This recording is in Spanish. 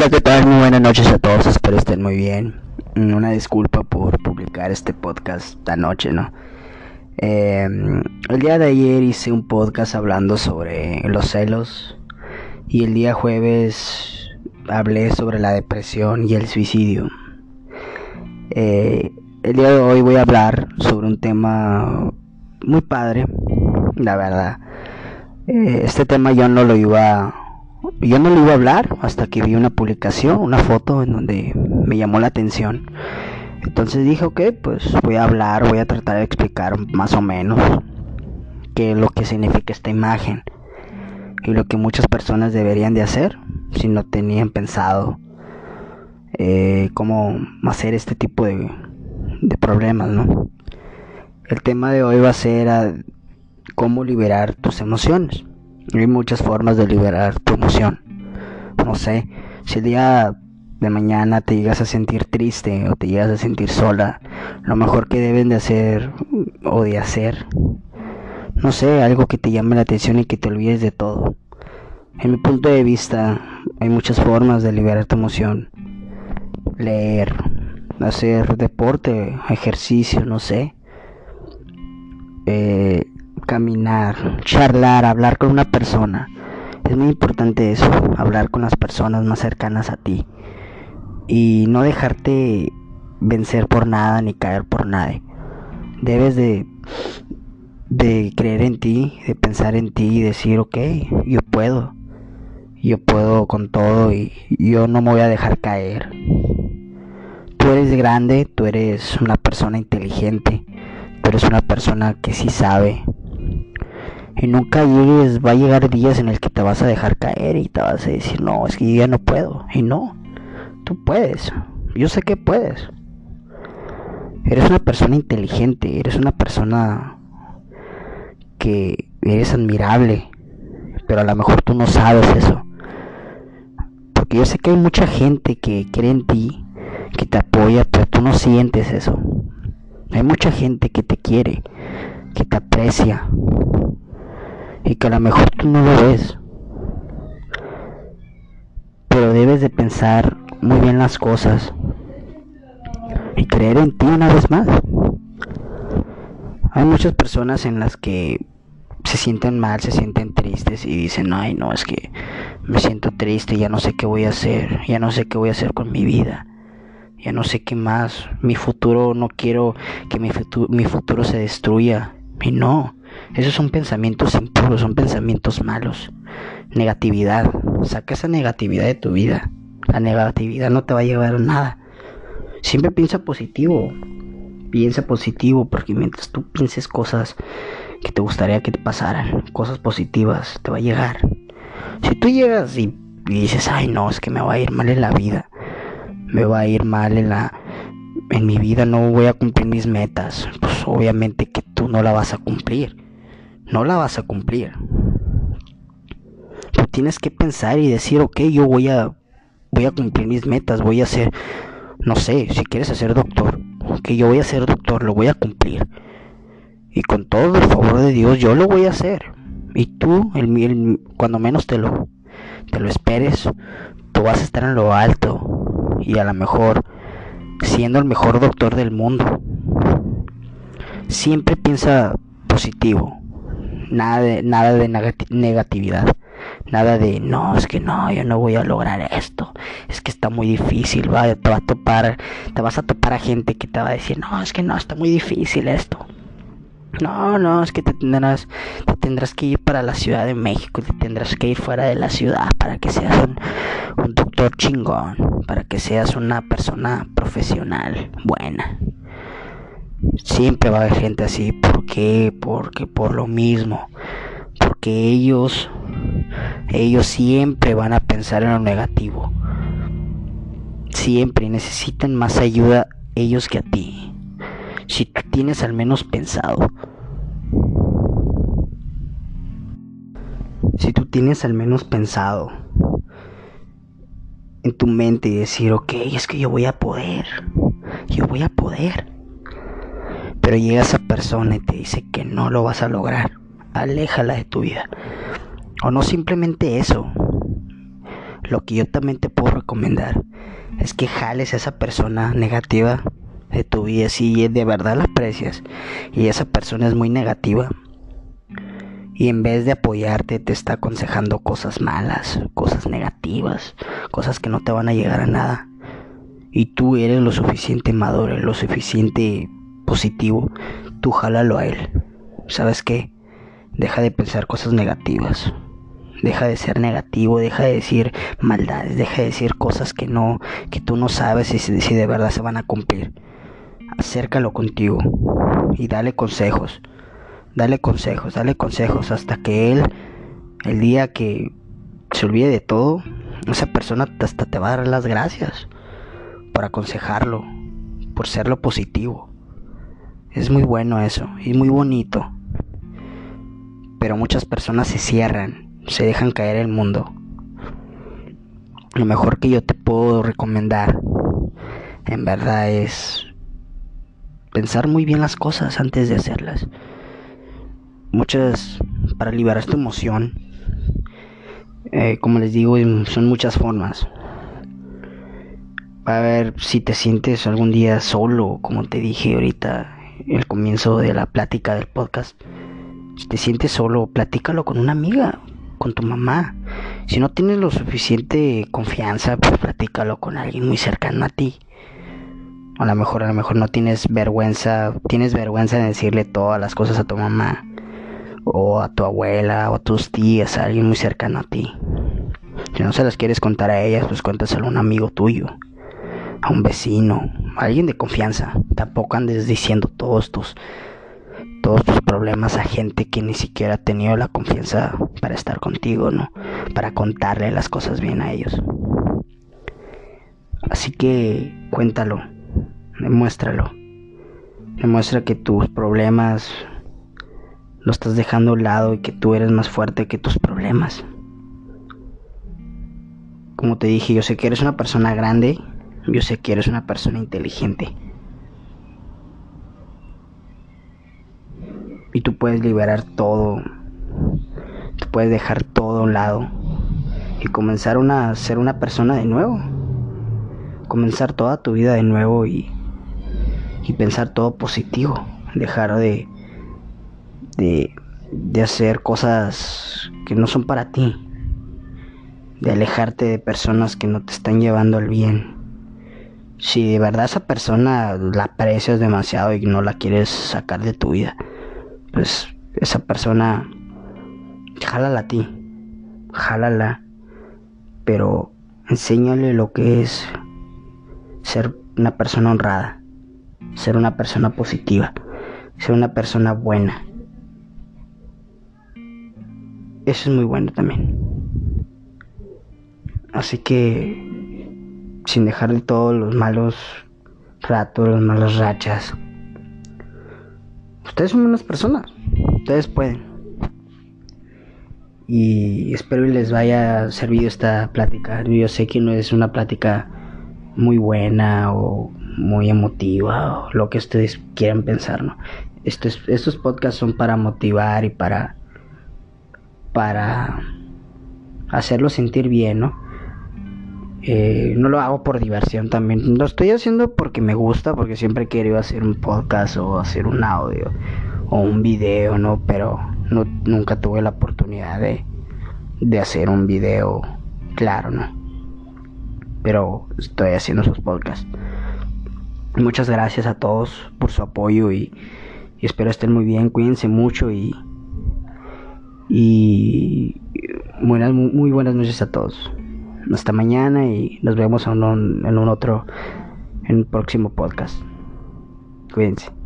Hola, ¿qué tal? Muy buenas noches a todos, espero estén muy bien. Mm, Una disculpa por publicar este podcast esta noche, ¿no? Eh, el día de ayer hice un podcast hablando sobre los celos y el día jueves hablé sobre la depresión y el suicidio. Eh, el día de hoy voy a hablar sobre un tema muy padre, la verdad. Eh, este tema yo no lo iba yo no lo iba a hablar hasta que vi una publicación, una foto en donde me llamó la atención. Entonces dije, ok, pues voy a hablar, voy a tratar de explicar más o menos qué es lo que significa esta imagen y lo que muchas personas deberían de hacer si no tenían pensado eh, cómo hacer este tipo de, de problemas, ¿no? El tema de hoy va a ser cómo liberar tus emociones. Hay muchas formas de liberar tu emoción. No sé, si el día de mañana te llegas a sentir triste o te llegas a sentir sola, lo mejor que deben de hacer o de hacer, no sé, algo que te llame la atención y que te olvides de todo. En mi punto de vista, hay muchas formas de liberar tu emoción. Leer, hacer deporte, ejercicio, no sé. Eh, charlar, hablar con una persona. Es muy importante eso, hablar con las personas más cercanas a ti. Y no dejarte vencer por nada ni caer por nadie. Debes de, de creer en ti, de pensar en ti y decir, ok, yo puedo. Yo puedo con todo y yo no me voy a dejar caer. Tú eres grande, tú eres una persona inteligente, tú eres una persona que sí sabe, y nunca llegues, va a llegar días en el que te vas a dejar caer y te vas a decir, no, es que yo ya no puedo. Y no, tú puedes. Yo sé que puedes. Eres una persona inteligente, eres una persona que eres admirable, pero a lo mejor tú no sabes eso. Porque yo sé que hay mucha gente que cree en ti, que te apoya, pero tú no sientes eso. Hay mucha gente que te quiere, que te aprecia, y que a lo mejor tú no lo ves. Pero debes de pensar muy bien las cosas y creer en ti una vez más. Hay muchas personas en las que se sienten mal, se sienten tristes y dicen, ay no, es que me siento triste, ya no sé qué voy a hacer, ya no sé qué voy a hacer con mi vida, ya no sé qué más, mi futuro, no quiero que mi futuro, mi futuro se destruya. Y no, esos son pensamientos impuros, son pensamientos malos. Negatividad. Saca esa negatividad de tu vida. La negatividad no te va a llevar a nada. Siempre piensa positivo. Piensa positivo porque mientras tú pienses cosas que te gustaría que te pasaran, cosas positivas, te va a llegar. Si tú llegas y, dices, ay no, es que me va a ir mal en la vida. Me va a ir mal en la... En mi vida no voy a cumplir mis metas. Pues obviamente que tú no la vas a cumplir no la vas a cumplir. Tú tienes que pensar y decir, ok, yo voy a, voy a cumplir mis metas, voy a ser, no sé, si quieres ser doctor, que yo voy a ser doctor, lo voy a cumplir. Y con todo el favor de Dios, yo lo voy a hacer. Y tú, el, cuando menos te lo, te lo esperes, tú vas a estar en lo alto. Y a lo mejor, siendo el mejor doctor del mundo. Siempre piensa positivo nada de, nada de negatividad. Nada de, no, es que no, yo no voy a lograr esto. Es que está muy difícil, va, te va a topar, te vas a topar a gente que te va a decir, no, es que no, está muy difícil esto. No, no, es que te tendrás, te tendrás que ir para la Ciudad de México, te tendrás que ir fuera de la ciudad para que seas un, un doctor chingón, para que seas una persona profesional buena. Siempre va a haber gente así. ¿Por qué? Porque por lo mismo. Porque ellos, ellos siempre van a pensar en lo negativo. Siempre necesitan más ayuda ellos que a ti. Si tú tienes al menos pensado. Si tú tienes al menos pensado en tu mente y decir, ok, es que yo voy a poder. Yo voy a poder pero llega esa persona y te dice que no lo vas a lograr, aléjala de tu vida. O no simplemente eso. Lo que yo también te puedo recomendar es que jales a esa persona negativa de tu vida si de verdad la aprecias y esa persona es muy negativa y en vez de apoyarte te está aconsejando cosas malas, cosas negativas, cosas que no te van a llegar a nada. Y tú eres lo suficiente maduro, lo suficiente positivo, tú jálalo a él. ¿Sabes qué? Deja de pensar cosas negativas. Deja de ser negativo, deja de decir maldades, deja de decir cosas que no, que tú no sabes si, si de verdad se van a cumplir. Acércalo contigo y dale consejos dale consejos, dale consejos hasta que él, el día que se olvide de todo, esa persona hasta te va a dar las gracias por aconsejarlo, por ser lo positivo. Es muy bueno eso y muy bonito. Pero muchas personas se cierran, se dejan caer el mundo. Lo mejor que yo te puedo recomendar, en verdad, es pensar muy bien las cosas antes de hacerlas muchas para liberar tu emoción. Eh, como les digo, son muchas formas. Va a ver si te sientes algún día solo, como te dije ahorita, el comienzo de la plática del podcast. Si te sientes solo, platícalo con una amiga, con tu mamá. Si no tienes lo suficiente confianza, pues platícalo con alguien muy cercano a ti. A lo mejor, a lo mejor no tienes vergüenza, tienes vergüenza de decirle todas las cosas a tu mamá o a tu abuela o a tus tías, a alguien muy cercano a ti. Si no se las quieres contar a ellas, pues cuéntaselo a un amigo tuyo, a un vecino, a alguien de confianza. Tampoco andes diciendo todos tus todos tus problemas a gente que ni siquiera ha tenido la confianza para estar contigo, ¿no? Para contarle las cosas bien a ellos. Así que cuéntalo, demuéstralo. Demuestra que tus problemas lo estás dejando a un lado y que tú eres más fuerte que tus problemas. Como te dije, yo sé que eres una persona grande, yo sé que eres una persona inteligente. Y tú puedes liberar todo, tú puedes dejar todo a un lado y comenzar a ser una persona de nuevo. Comenzar toda tu vida de nuevo y, y pensar todo positivo. Dejar de de, hacer cosas que no son para ti, de alejarte de personas que no te están llevando al bien. Si de verdad esa persona la aprecias demasiado y no la quieres sacar de tu vida, pues esa persona, jálala a ti, jálala, pero enséñale lo que es ser una persona honrada, ser una persona positiva, ser una persona buena. Eso es muy bueno también. Así que, sin dejar de todos los malos ratos, las malas rachas, ustedes son buenas personas. Ustedes pueden. Y espero que les vaya servido esta plática. Yo sé que no es una plática muy buena o muy emotiva o lo que ustedes quieran pensar, ¿no? Estos, estos podcasts son para motivar y para para hacerlo sentir bien, ¿no? Eh, no lo hago por diversión también. Lo estoy haciendo porque me gusta, porque siempre he hacer un podcast o hacer un audio o un video, ¿no? Pero no, nunca tuve la oportunidad de, de hacer un video claro, ¿no? Pero estoy haciendo esos podcasts. Muchas gracias a todos por su apoyo y, y espero estén muy bien. Cuídense mucho y y buenas, muy buenas noches a todos. Hasta mañana y nos vemos en un, en un otro, en un próximo podcast. Cuídense.